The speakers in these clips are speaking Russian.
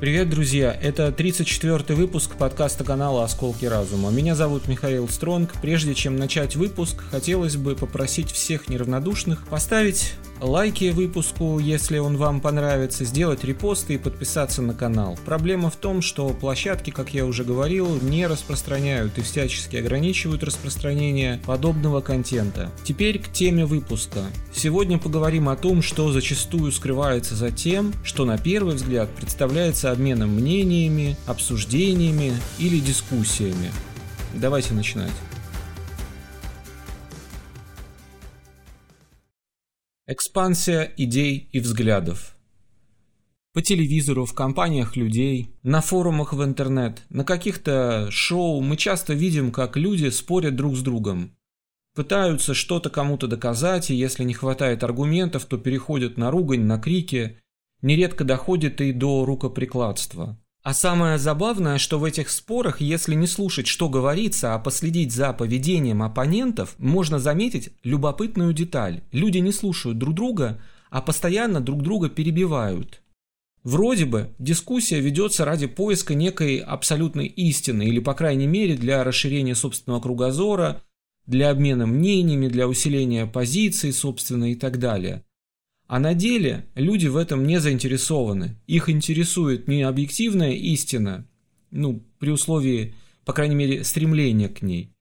Привет, друзья! Это 34-й выпуск подкаста канала «Осколки разума». Меня зовут Михаил Стронг. Прежде чем начать выпуск, хотелось бы попросить всех неравнодушных поставить лайки выпуску, если он вам понравится, сделать репосты и подписаться на канал. Проблема в том, что площадки, как я уже говорил, не распространяют и всячески ограничивают распространение подобного контента. Теперь к теме выпуска. Сегодня поговорим о том, что зачастую скрывается за тем, что на первый взгляд представляется обменом мнениями, обсуждениями или дискуссиями. Давайте начинать. Экспансия идей и взглядов. По телевизору, в компаниях людей, на форумах в интернет, на каких-то шоу мы часто видим, как люди спорят друг с другом. Пытаются что-то кому-то доказать, и если не хватает аргументов, то переходят на ругань, на крики, нередко доходит и до рукоприкладства. А самое забавное, что в этих спорах, если не слушать, что говорится, а последить за поведением оппонентов, можно заметить любопытную деталь. Люди не слушают друг друга, а постоянно друг друга перебивают. Вроде бы дискуссия ведется ради поиска некой абсолютной истины, или по крайней мере для расширения собственного кругозора, для обмена мнениями, для усиления позиции собственной и так далее – а на деле люди в этом не заинтересованы. Их интересует не объективная истина, ну, при условии, по крайней мере, стремления к ней,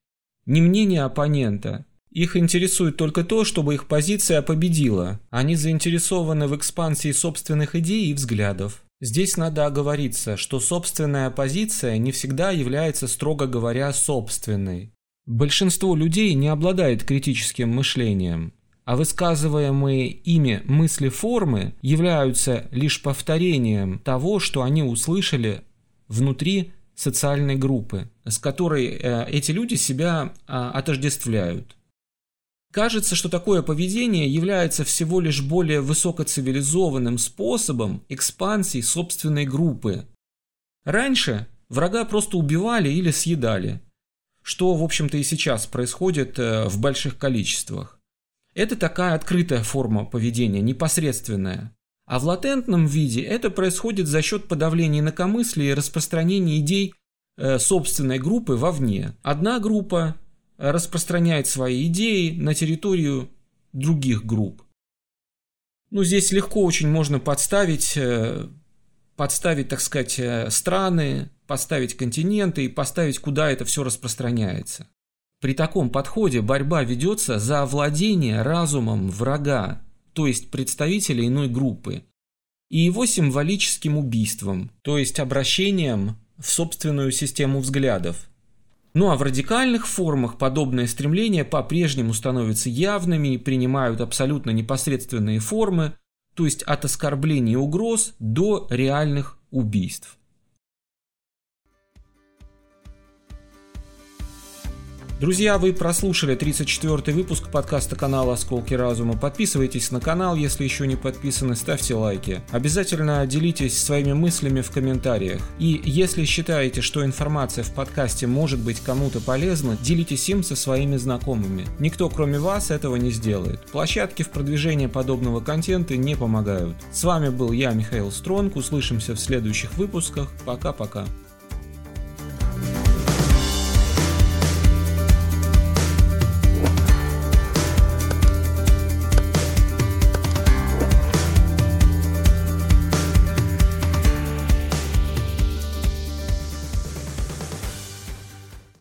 не мнение оппонента. Их интересует только то, чтобы их позиция победила. Они заинтересованы в экспансии собственных идей и взглядов. Здесь надо оговориться, что собственная позиция не всегда является, строго говоря, собственной. Большинство людей не обладает критическим мышлением а высказываемые ими мысли-формы являются лишь повторением того, что они услышали внутри социальной группы, с которой э, эти люди себя а, отождествляют. Кажется, что такое поведение является всего лишь более высокоцивилизованным способом экспансии собственной группы. Раньше врага просто убивали или съедали, что, в общем-то, и сейчас происходит э, в больших количествах. Это такая открытая форма поведения, непосредственная. А в латентном виде это происходит за счет подавления инакомыслия и распространения идей э, собственной группы вовне. Одна группа распространяет свои идеи на территорию других групп. Ну, здесь легко очень можно подставить, э, подставить, так сказать, э, страны, подставить континенты и поставить, куда это все распространяется. При таком подходе борьба ведется за овладение разумом врага, то есть представителя иной группы, и его символическим убийством, то есть обращением в собственную систему взглядов. Ну а в радикальных формах подобные стремления по-прежнему становятся явными и принимают абсолютно непосредственные формы, то есть от оскорблений и угроз до реальных убийств. Друзья, вы прослушали 34 выпуск подкаста канала «Осколки разума». Подписывайтесь на канал, если еще не подписаны, ставьте лайки. Обязательно делитесь своими мыслями в комментариях. И если считаете, что информация в подкасте может быть кому-то полезна, делитесь им со своими знакомыми. Никто, кроме вас, этого не сделает. Площадки в продвижении подобного контента не помогают. С вами был я, Михаил Стронг. Услышимся в следующих выпусках. Пока-пока.